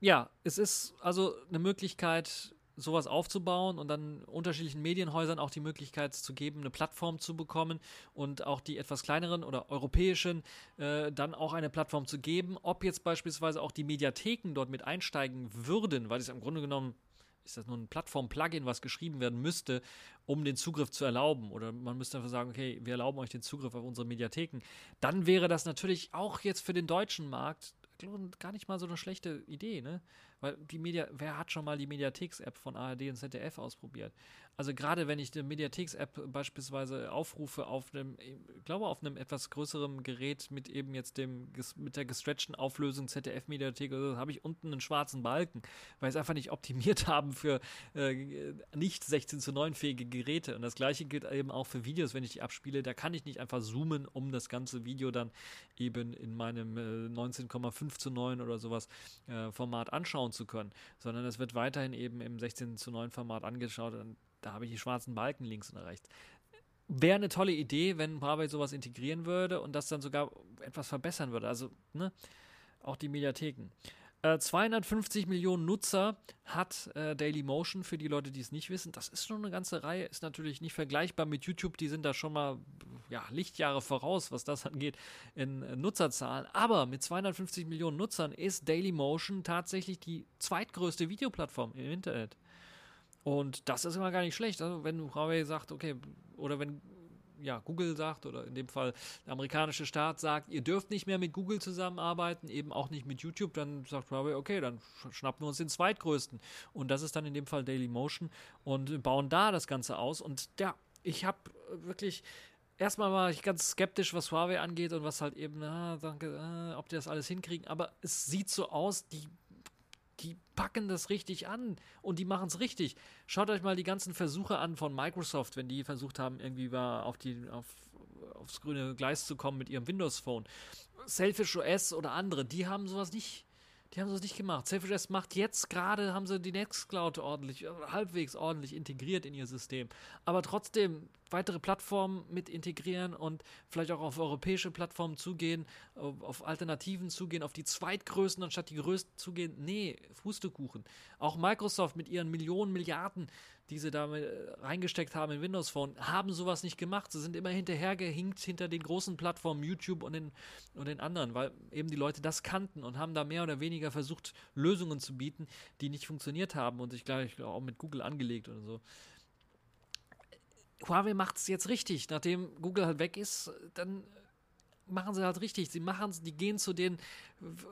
ja, es ist also eine Möglichkeit, sowas aufzubauen und dann unterschiedlichen Medienhäusern auch die Möglichkeit zu geben, eine Plattform zu bekommen und auch die etwas kleineren oder europäischen äh, dann auch eine Plattform zu geben. Ob jetzt beispielsweise auch die Mediatheken dort mit einsteigen würden, weil es im Grunde genommen ist das nur ein Plattform-Plugin, was geschrieben werden müsste, um den Zugriff zu erlauben. Oder man müsste einfach sagen, okay, wir erlauben euch den Zugriff auf unsere Mediatheken. Dann wäre das natürlich auch jetzt für den deutschen Markt gar nicht mal so eine schlechte Idee, ne? Weil die Media, wer hat schon mal die Mediatheks-App von ARD und ZDF ausprobiert? Also gerade wenn ich die Mediatheks-App beispielsweise aufrufe auf einem, ich glaube auf einem etwas größeren Gerät mit eben jetzt dem mit der gestretchten Auflösung ZDF-Mediathek, also habe ich unten einen schwarzen Balken, weil sie es einfach nicht optimiert haben für äh, nicht 16 zu 9 fähige Geräte. Und das gleiche gilt eben auch für Videos, wenn ich die abspiele. Da kann ich nicht einfach zoomen, um das ganze Video dann eben in meinem äh, 19,5 zu 9 oder sowas äh, Format anschauen zu können, sondern es wird weiterhin eben im 16 zu 9 Format angeschaut. Und da habe ich die schwarzen Balken links und rechts. Wäre eine tolle Idee, wenn Huawei sowas integrieren würde und das dann sogar etwas verbessern würde. Also, ne, auch die Mediatheken. 250 äh, Millionen Nutzer hat äh, Dailymotion für die Leute, die es nicht wissen. Das ist schon eine ganze Reihe, ist natürlich nicht vergleichbar mit YouTube. Die sind da schon mal ja, Lichtjahre voraus, was das angeht in äh, Nutzerzahlen. Aber mit 250 Millionen Nutzern ist Dailymotion tatsächlich die zweitgrößte Videoplattform im Internet. Und das ist immer gar nicht schlecht. Also wenn Huawei sagt, okay, oder wenn ja, Google sagt oder in dem Fall der amerikanische Staat sagt, ihr dürft nicht mehr mit Google zusammenarbeiten, eben auch nicht mit YouTube, dann sagt Huawei, okay, dann schnappen wir uns den zweitgrößten. Und das ist dann in dem Fall Dailymotion und bauen da das Ganze aus. Und ja, ich habe wirklich erstmal war ich ganz skeptisch, was Huawei angeht und was halt eben, na, danke, äh, ob die das alles hinkriegen. Aber es sieht so aus, die die packen das richtig an und die machen es richtig. Schaut euch mal die ganzen Versuche an von Microsoft, wenn die versucht haben, irgendwie auf die, auf, aufs grüne Gleis zu kommen mit ihrem Windows Phone. Selfish OS oder andere, die haben sowas nicht die haben es nicht gemacht. Selfish macht jetzt gerade, haben sie die Nextcloud ordentlich, halbwegs ordentlich integriert in ihr System. Aber trotzdem weitere Plattformen mit integrieren und vielleicht auch auf europäische Plattformen zugehen, auf Alternativen zugehen, auf die zweitgrößten anstatt die größten zugehen. Nee, Pustekuchen. Auch Microsoft mit ihren Millionen, Milliarden die sie da äh, reingesteckt haben in Windows Phone, haben sowas nicht gemacht. Sie sind immer hinterhergehinkt hinter den großen Plattformen YouTube und den, und den anderen, weil eben die Leute das kannten und haben da mehr oder weniger versucht, Lösungen zu bieten, die nicht funktioniert haben und sich gleich auch mit Google angelegt oder so. Huawei macht es jetzt richtig. Nachdem Google halt weg ist, dann machen sie halt richtig. Sie machen die gehen zu den,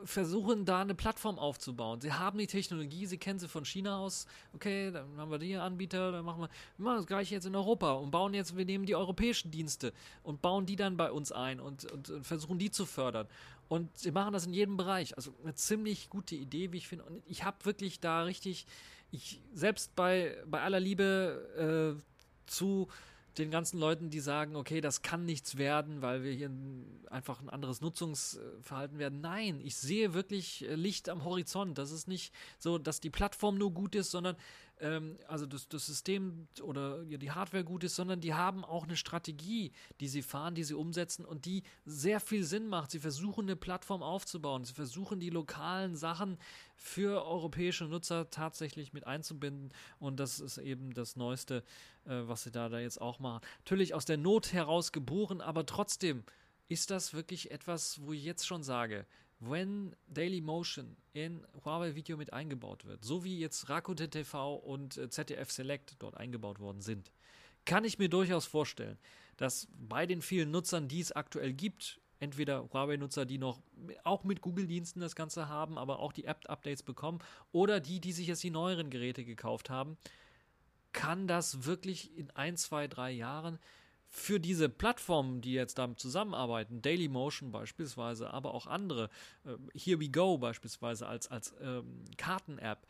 versuchen da eine Plattform aufzubauen. Sie haben die Technologie, sie kennen sie von China aus. Okay, dann haben wir die Anbieter, dann machen wir, wir machen das gleiche jetzt in Europa und bauen jetzt, wir nehmen die europäischen Dienste und bauen die dann bei uns ein und, und, und versuchen die zu fördern. Und sie machen das in jedem Bereich. Also eine ziemlich gute Idee, wie ich finde. Und ich habe wirklich da richtig, ich selbst bei, bei aller Liebe äh, zu den ganzen Leuten, die sagen, okay, das kann nichts werden, weil wir hier einfach ein anderes Nutzungsverhalten werden. Nein, ich sehe wirklich äh, Licht am Horizont. Das ist nicht so, dass die Plattform nur gut ist, sondern ähm, also das, das System oder ja, die Hardware gut ist, sondern die haben auch eine Strategie, die sie fahren, die sie umsetzen und die sehr viel Sinn macht. Sie versuchen eine Plattform aufzubauen. Sie versuchen die lokalen Sachen für europäische Nutzer tatsächlich mit einzubinden und das ist eben das Neueste, äh, was sie da, da jetzt auch machen. Natürlich aus der Not heraus geboren, aber trotzdem ist das wirklich etwas, wo ich jetzt schon sage, wenn Dailymotion in Huawei Video mit eingebaut wird, so wie jetzt Rakuten TV und äh, ZDF Select dort eingebaut worden sind, kann ich mir durchaus vorstellen, dass bei den vielen Nutzern, die es aktuell gibt, entweder Huawei-Nutzer, die noch auch mit Google-Diensten das Ganze haben, aber auch die App-Updates bekommen, oder die, die sich jetzt die neueren Geräte gekauft haben, kann das wirklich in ein, zwei, drei Jahren für diese Plattformen, die jetzt damit zusammenarbeiten, Dailymotion beispielsweise, aber auch andere, äh, Here We Go beispielsweise als, als ähm, Karten-App,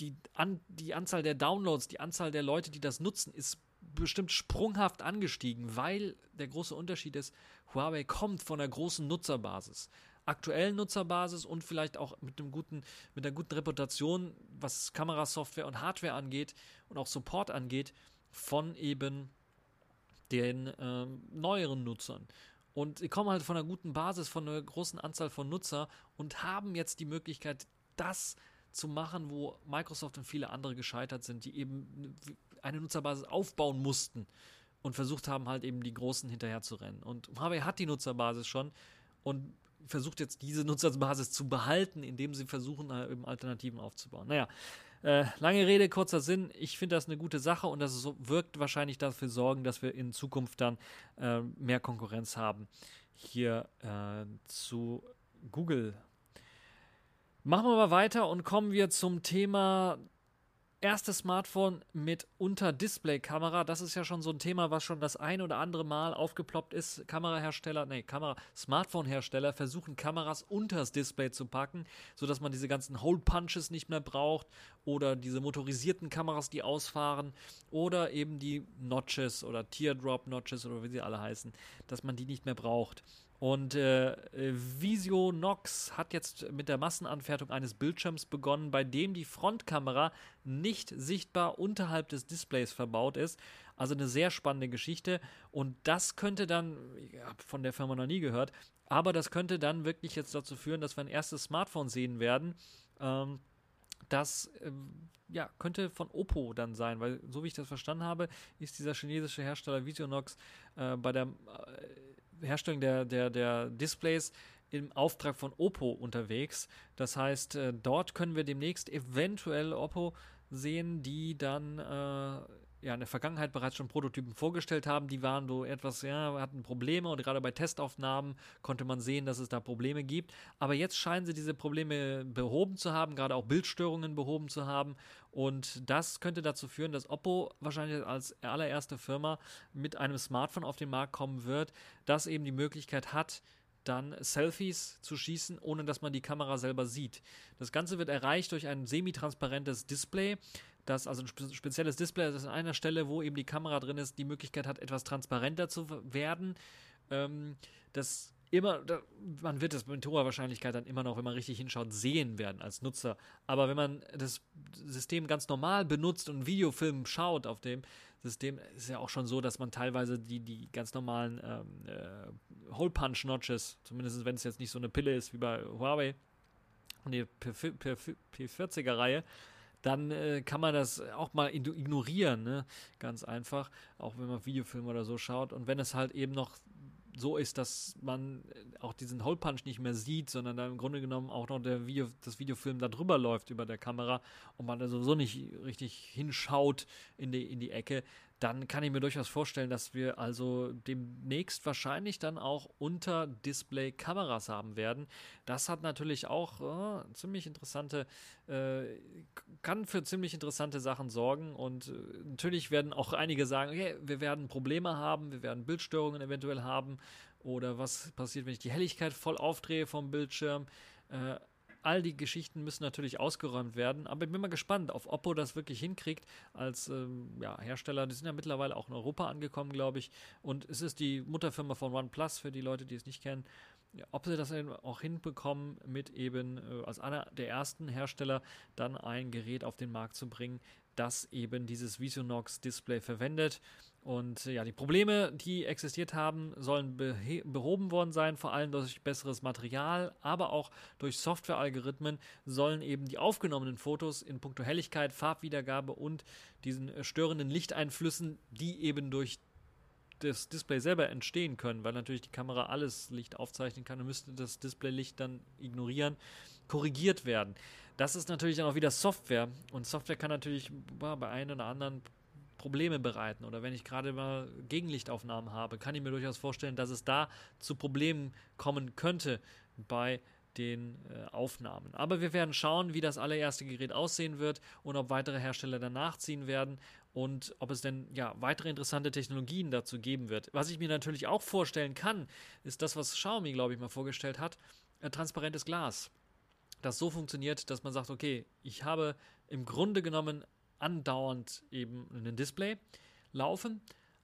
die, an, die Anzahl der Downloads, die Anzahl der Leute, die das nutzen, ist bestimmt sprunghaft angestiegen, weil der große Unterschied ist, Huawei kommt von einer großen Nutzerbasis. Aktuellen Nutzerbasis und vielleicht auch mit einem guten, mit einer guten Reputation, was Kamerasoftware und Hardware angeht und auch Support angeht, von eben den äh, neueren Nutzern. Und sie kommen halt von einer guten Basis, von einer großen Anzahl von Nutzer und haben jetzt die Möglichkeit, das zu machen, wo Microsoft und viele andere gescheitert sind, die eben eine Nutzerbasis aufbauen mussten und versucht haben, halt eben die Großen hinterher zu rennen. Und Huawei hat die Nutzerbasis schon und versucht jetzt diese Nutzerbasis zu behalten, indem sie versuchen, eben Alternativen aufzubauen. Naja, äh, lange Rede, kurzer Sinn. Ich finde das eine gute Sache und das wirkt wahrscheinlich dafür sorgen, dass wir in Zukunft dann äh, mehr Konkurrenz haben hier äh, zu Google. Machen wir mal weiter und kommen wir zum Thema erstes Smartphone mit Unter-Display-Kamera. Das ist ja schon so ein Thema, was schon das ein oder andere Mal aufgeploppt ist. Kamerahersteller, nee, Kamera, Smartphone-Hersteller versuchen Kameras unters Display zu packen, sodass man diese ganzen Hole-Punches nicht mehr braucht oder diese motorisierten Kameras, die ausfahren oder eben die Notches oder Teardrop-Notches oder wie sie alle heißen, dass man die nicht mehr braucht. Und äh, Visionox hat jetzt mit der Massenanfertigung eines Bildschirms begonnen, bei dem die Frontkamera nicht sichtbar unterhalb des Displays verbaut ist. Also eine sehr spannende Geschichte. Und das könnte dann, ich habe von der Firma noch nie gehört, aber das könnte dann wirklich jetzt dazu führen, dass wir ein erstes Smartphone sehen werden. Ähm, das äh, ja, könnte von Oppo dann sein, weil so wie ich das verstanden habe, ist dieser chinesische Hersteller Visionox äh, bei der äh, Herstellung der, der, der Displays im Auftrag von Oppo unterwegs. Das heißt, äh, dort können wir demnächst eventuell Oppo sehen, die dann äh, ja in der Vergangenheit bereits schon Prototypen vorgestellt haben. Die waren so etwas, ja, hatten Probleme und gerade bei Testaufnahmen konnte man sehen, dass es da Probleme gibt. Aber jetzt scheinen sie diese Probleme behoben zu haben, gerade auch Bildstörungen behoben zu haben. Und das könnte dazu führen, dass Oppo wahrscheinlich als allererste Firma mit einem Smartphone auf den Markt kommen wird, das eben die Möglichkeit hat, dann Selfies zu schießen, ohne dass man die Kamera selber sieht. Das Ganze wird erreicht durch ein semi-transparentes Display, das also ein spezielles Display das an einer Stelle, wo eben die Kamera drin ist, die Möglichkeit hat, etwas transparenter zu werden. Ähm, das immer, man wird das mit hoher Wahrscheinlichkeit dann immer noch, wenn man richtig hinschaut, sehen werden als Nutzer. Aber wenn man das System ganz normal benutzt und Videofilm schaut auf dem System, ist ja auch schon so, dass man teilweise die, die ganz normalen ähm, äh, Hole-Punch-Notches, zumindest wenn es jetzt nicht so eine Pille ist wie bei Huawei und die P40er-Reihe, dann äh, kann man das auch mal ignorieren, ne? ganz einfach, auch wenn man Videofilme oder so schaut. Und wenn es halt eben noch so ist, dass man äh, auch diesen Hole Punch nicht mehr sieht, sondern da im Grunde genommen auch noch der Video, das Videofilm da drüber läuft über der Kamera und man da sowieso nicht richtig hinschaut in die, in die Ecke, dann kann ich mir durchaus vorstellen, dass wir also demnächst wahrscheinlich dann auch unter Display Kameras haben werden. Das hat natürlich auch äh, ziemlich interessante, äh, kann für ziemlich interessante Sachen sorgen und äh, natürlich werden auch einige sagen, okay, wir werden Probleme haben, wir werden Bildstörungen eventuell haben oder was passiert, wenn ich die Helligkeit voll aufdrehe vom Bildschirm. All die Geschichten müssen natürlich ausgeräumt werden. Aber ich bin mal gespannt, ob Oppo das wirklich hinkriegt als ähm, ja, Hersteller. Die sind ja mittlerweile auch in Europa angekommen, glaube ich. Und es ist die Mutterfirma von OnePlus, für die Leute, die es nicht kennen. Ob sie das eben auch hinbekommen, mit eben äh, als einer der ersten Hersteller dann ein Gerät auf den Markt zu bringen, das eben dieses Visionox Display verwendet. Und äh, ja, die Probleme, die existiert haben, sollen behoben worden sein, vor allem durch besseres Material, aber auch durch Softwarealgorithmen sollen eben die aufgenommenen Fotos in puncto Helligkeit, Farbwiedergabe und diesen äh, störenden Lichteinflüssen, die eben durch das Display selber entstehen können, weil natürlich die Kamera alles Licht aufzeichnen kann und müsste das Displaylicht dann ignorieren, korrigiert werden. Das ist natürlich dann auch wieder Software und Software kann natürlich bei einem oder anderen Probleme bereiten oder wenn ich gerade mal Gegenlichtaufnahmen habe, kann ich mir durchaus vorstellen, dass es da zu Problemen kommen könnte bei den äh, Aufnahmen. Aber wir werden schauen, wie das allererste Gerät aussehen wird und ob weitere Hersteller danach ziehen werden und ob es denn ja weitere interessante Technologien dazu geben wird. Was ich mir natürlich auch vorstellen kann, ist das, was Xiaomi, glaube ich, mal vorgestellt hat, ein transparentes Glas. Das so funktioniert, dass man sagt, okay, ich habe im Grunde genommen andauernd eben ein Display laufen.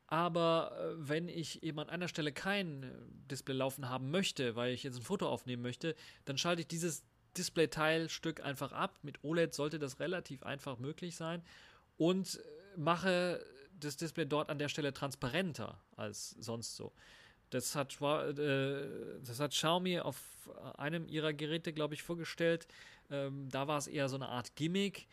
Aber äh, wenn ich eben an einer Stelle kein Display laufen haben möchte, weil ich jetzt ein Foto aufnehmen möchte, dann schalte ich dieses Display-Teilstück einfach ab. Mit OLED sollte das relativ einfach möglich sein und mache das Display dort an der Stelle transparenter als sonst so. Das hat, äh, das hat Xiaomi auf einem ihrer Geräte, glaube ich, vorgestellt. Ähm, da war es eher so eine Art Gimmick.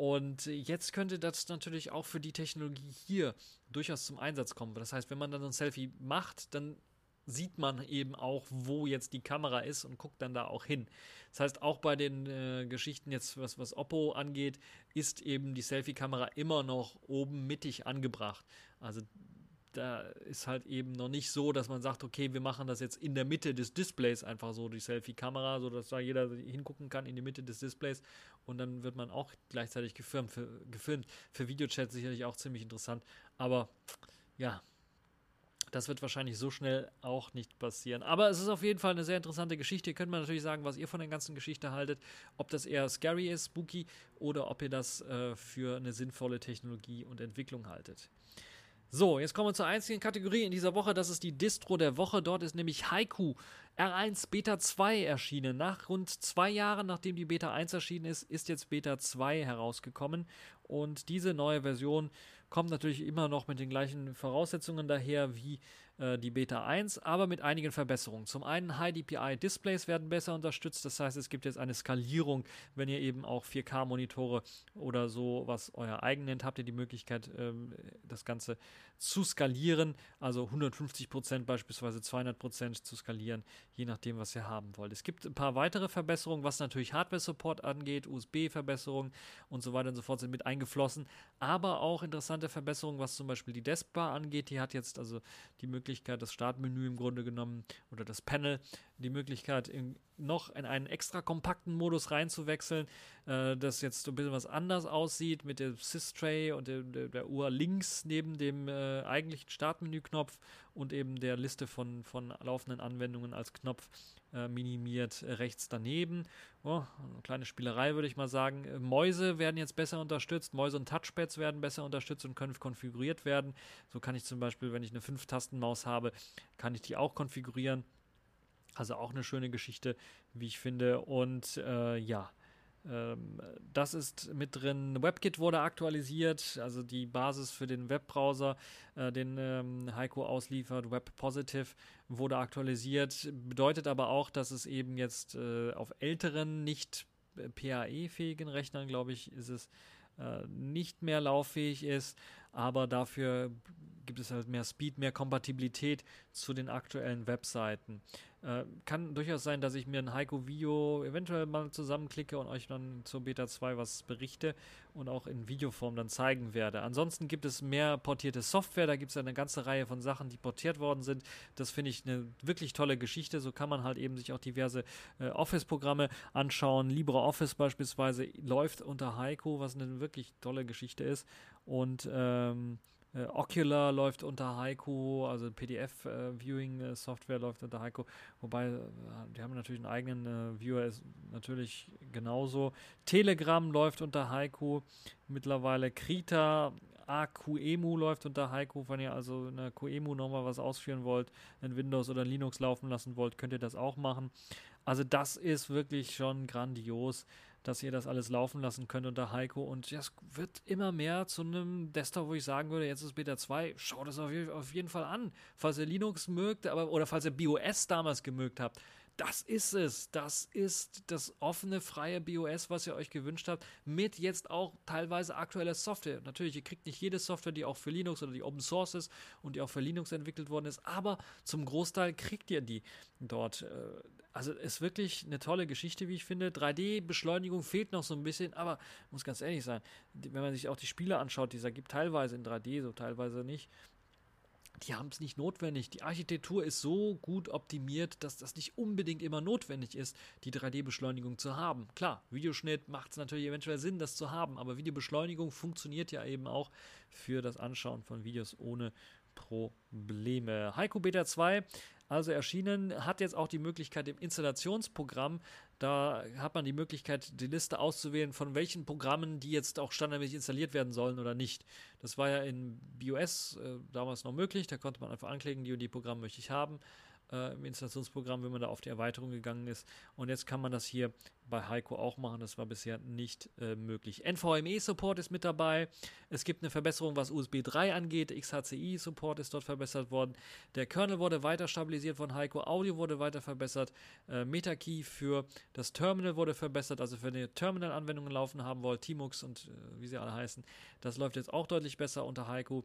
Und jetzt könnte das natürlich auch für die Technologie hier durchaus zum Einsatz kommen. Das heißt, wenn man dann ein Selfie macht, dann sieht man eben auch, wo jetzt die Kamera ist und guckt dann da auch hin. Das heißt, auch bei den äh, Geschichten jetzt, was, was Oppo angeht, ist eben die Selfie-Kamera immer noch oben mittig angebracht. Also da ist halt eben noch nicht so, dass man sagt, okay, wir machen das jetzt in der Mitte des Displays einfach so, die Selfie-Kamera, sodass da jeder hingucken kann in die Mitte des Displays und dann wird man auch gleichzeitig gefilmt. Für, gefilmt. für Videochat sicherlich auch ziemlich interessant, aber ja, das wird wahrscheinlich so schnell auch nicht passieren. Aber es ist auf jeden Fall eine sehr interessante Geschichte. Ihr könnt mir natürlich sagen, was ihr von der ganzen Geschichte haltet. Ob das eher scary ist, spooky, oder ob ihr das äh, für eine sinnvolle Technologie und Entwicklung haltet. So, jetzt kommen wir zur einzigen Kategorie in dieser Woche. Das ist die Distro der Woche. Dort ist nämlich Haiku R1 Beta 2 erschienen. Nach rund zwei Jahren, nachdem die Beta 1 erschienen ist, ist jetzt Beta 2 herausgekommen. Und diese neue Version kommt natürlich immer noch mit den gleichen Voraussetzungen daher wie äh, die Beta 1, aber mit einigen Verbesserungen. Zum einen High DPI Displays werden besser unterstützt, das heißt, es gibt jetzt eine Skalierung, wenn ihr eben auch 4K Monitore oder so was euer eigen nennt, habt ihr die Möglichkeit, ähm, das Ganze zu skalieren, also 150% beispielsweise 200% zu skalieren, je nachdem, was ihr haben wollt. Es gibt ein paar weitere Verbesserungen, was natürlich Hardware-Support angeht, USB-Verbesserungen und so weiter und so fort sind mit eingeflossen, aber auch interessante Verbesserungen, was zum Beispiel die Deskbar angeht. Die hat jetzt also die Möglichkeit, das Startmenü im Grunde genommen oder das Panel, die Möglichkeit, in, noch in einen extra kompakten Modus reinzuwechseln, äh, das jetzt so ein bisschen was anders aussieht mit dem Sys-Tray und der, der, der, Uhr links neben dem äh, eigentlichen Startmenü-Knopf und eben der Liste von, von laufenden Anwendungen als Knopf äh, minimiert äh, rechts daneben. Oh, eine kleine Spielerei würde ich mal sagen. Äh, Mäuse werden jetzt besser unterstützt, Mäuse und Touchpads werden besser unterstützt und können konfiguriert werden. So kann ich zum Beispiel, wenn ich eine 5-Tasten-Maus habe, kann ich die auch konfigurieren. Also auch eine schöne Geschichte, wie ich finde. Und äh, ja, das ist mit drin. WebKit wurde aktualisiert, also die Basis für den Webbrowser, äh, den ähm, Heiko ausliefert. Web Positive wurde aktualisiert, bedeutet aber auch, dass es eben jetzt äh, auf älteren, nicht äh, PAE-fähigen Rechnern, glaube ich, ist es nicht mehr lauffähig ist, aber dafür gibt es halt mehr Speed, mehr Kompatibilität zu den aktuellen Webseiten. Äh, kann durchaus sein, dass ich mir ein Heiko-Video eventuell mal zusammenklicke und euch dann zur Beta 2 was berichte und auch in Videoform dann zeigen werde. Ansonsten gibt es mehr portierte Software, da gibt es eine ganze Reihe von Sachen, die portiert worden sind. Das finde ich eine wirklich tolle Geschichte. So kann man halt eben sich auch diverse äh, Office-Programme anschauen. LibreOffice beispielsweise läuft unter Heiko, was eine wirklich tolle Geschichte ist. Und ähm, äh, Ocular läuft unter Haiku, also PDF-Viewing-Software äh, läuft unter Haiku, wobei äh, die haben natürlich einen eigenen äh, Viewer, ist natürlich genauso. Telegram läuft unter Haiku mittlerweile, Krita, AQEMU läuft unter Haiku, wenn ihr also in der QEMU nochmal was ausführen wollt, in Windows oder Linux laufen lassen wollt, könnt ihr das auch machen. Also das ist wirklich schon grandios dass ihr das alles laufen lassen könnt unter Heiko. Und es wird immer mehr zu einem Desktop, wo ich sagen würde, jetzt ist Beta 2, schaut es auf, auf, jeden Fall an. Falls ihr Linux mögt, aber, oder falls ihr BOS damals gemögt habt, das ist es. Das ist das offene, freie BOS, was ihr euch gewünscht habt, mit jetzt auch teilweise aktueller Software. Natürlich, ihr kriegt nicht jede Software, die auch für Linux oder die Open Source ist und die auch für Linux entwickelt worden ist, aber zum Großteil kriegt ihr die dort. Also ist wirklich eine tolle Geschichte, wie ich finde. 3D-Beschleunigung fehlt noch so ein bisschen, aber muss ganz ehrlich sein, wenn man sich auch die Spiele anschaut, dieser gibt teilweise in 3D, so teilweise nicht die haben es nicht notwendig. Die Architektur ist so gut optimiert, dass das nicht unbedingt immer notwendig ist, die 3D-Beschleunigung zu haben. Klar, Videoschnitt macht es natürlich eventuell Sinn, das zu haben, aber Videobeschleunigung funktioniert ja eben auch für das Anschauen von Videos ohne Probleme. Heiko Beta 2 also erschienen, hat jetzt auch die Möglichkeit im Installationsprogramm, da hat man die Möglichkeit, die Liste auszuwählen, von welchen Programmen, die jetzt auch standardmäßig installiert werden sollen oder nicht. Das war ja in BOS äh, damals noch möglich, da konnte man einfach anklicken, die und die Programme möchte ich haben äh, im Installationsprogramm, wenn man da auf die Erweiterung gegangen ist. Und jetzt kann man das hier bei Heiko auch machen. Das war bisher nicht äh, möglich. NVMe-Support ist mit dabei. Es gibt eine Verbesserung, was USB 3 angeht. XHCI-Support ist dort verbessert worden. Der Kernel wurde weiter stabilisiert von Heiko. Audio wurde weiter verbessert. Äh, MetaKey für das Terminal wurde verbessert. Also für eine Terminal-Anwendungen laufen haben wollt, Tmux und äh, wie sie alle heißen. Das läuft jetzt auch deutlich besser unter Heiko.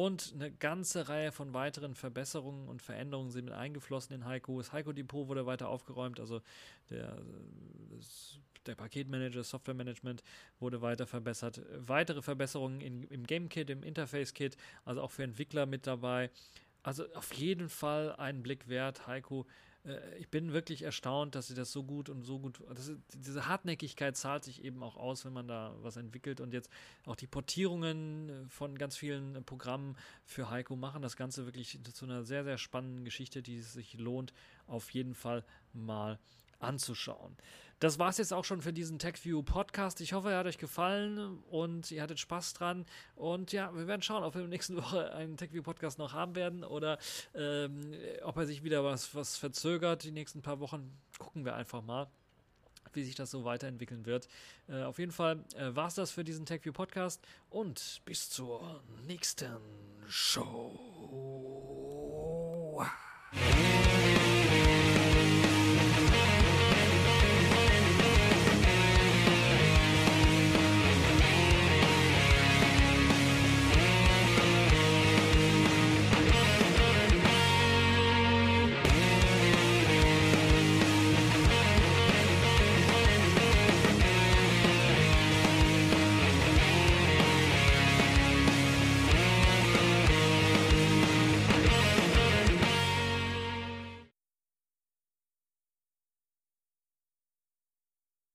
Und eine ganze Reihe von weiteren Verbesserungen und Veränderungen sind mit eingeflossen in Heiko. Das Heiko Depot wurde weiter aufgeräumt, also der, der Paketmanager, Softwaremanagement wurde weiter verbessert. Weitere Verbesserungen in, im Game-Kit, im Interface-Kit, also auch für Entwickler mit dabei. Also auf jeden Fall einen Blick wert. Heiko äh, ich bin wirklich erstaunt, dass sie das so gut und so gut. Das, diese Hartnäckigkeit zahlt sich eben auch aus, wenn man da was entwickelt. Und jetzt auch die Portierungen äh, von ganz vielen Programmen für Heiko machen das Ganze wirklich zu einer sehr, sehr spannenden Geschichte, die es sich lohnt, auf jeden Fall mal anzuschauen. Das war es jetzt auch schon für diesen TechView Podcast. Ich hoffe, er hat euch gefallen und ihr hattet Spaß dran. Und ja, wir werden schauen, ob wir in der nächsten Woche einen TechView Podcast noch haben werden oder ähm, ob er sich wieder was, was verzögert. Die nächsten paar Wochen gucken wir einfach mal wie sich das so weiterentwickeln wird. Äh, auf jeden Fall äh, war es das für diesen TechView Podcast und bis zur nächsten Show.